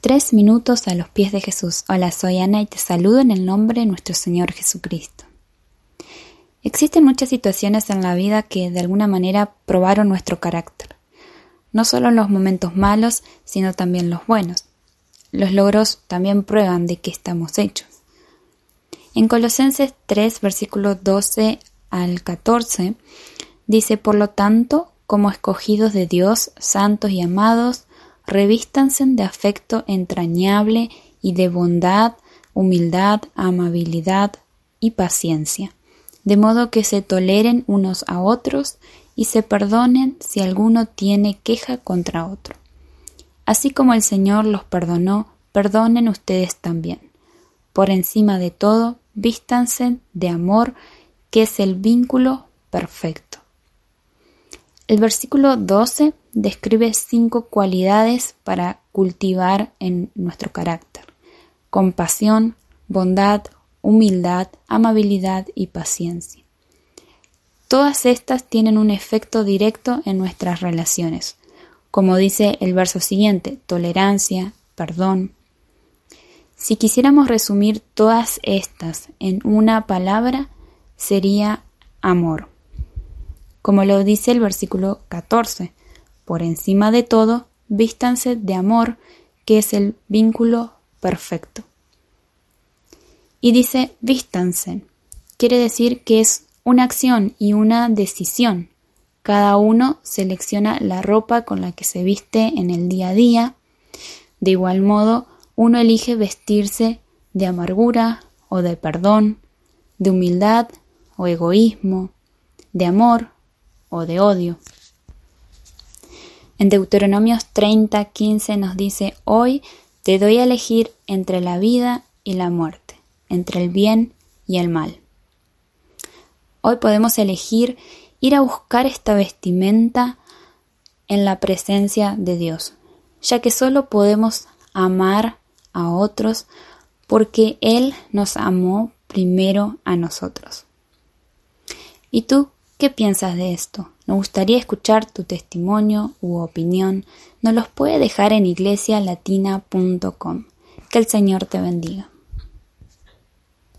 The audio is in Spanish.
Tres minutos a los pies de Jesús. Hola, soy Ana y te saludo en el nombre de nuestro Señor Jesucristo. Existen muchas situaciones en la vida que de alguna manera probaron nuestro carácter. No solo los momentos malos, sino también los buenos. Los logros también prueban de qué estamos hechos. En Colosenses 3, versículos 12 al 14, dice, Por lo tanto, como escogidos de Dios, santos y amados, revístanse de afecto entrañable y de bondad, humildad, amabilidad y paciencia, de modo que se toleren unos a otros y se perdonen si alguno tiene queja contra otro. Así como el Señor los perdonó, perdonen ustedes también. Por encima de todo, vístanse de amor, que es el vínculo perfecto. El versículo 12 describe cinco cualidades para cultivar en nuestro carácter. Compasión, bondad, humildad, amabilidad y paciencia. Todas estas tienen un efecto directo en nuestras relaciones, como dice el verso siguiente, tolerancia, perdón. Si quisiéramos resumir todas estas en una palabra, sería amor como lo dice el versículo 14. Por encima de todo, vístanse de amor, que es el vínculo perfecto. Y dice vístanse, quiere decir que es una acción y una decisión. Cada uno selecciona la ropa con la que se viste en el día a día. De igual modo, uno elige vestirse de amargura o de perdón, de humildad o egoísmo, de amor o de odio. En Deuteronomios 30, 15 nos dice, hoy te doy a elegir entre la vida y la muerte, entre el bien y el mal. Hoy podemos elegir ir a buscar esta vestimenta en la presencia de Dios, ya que solo podemos amar a otros porque Él nos amó primero a nosotros. ¿Y tú ¿Qué piensas de esto? Nos gustaría escuchar tu testimonio u opinión. Nos los puede dejar en iglesialatina.com. Que el Señor te bendiga.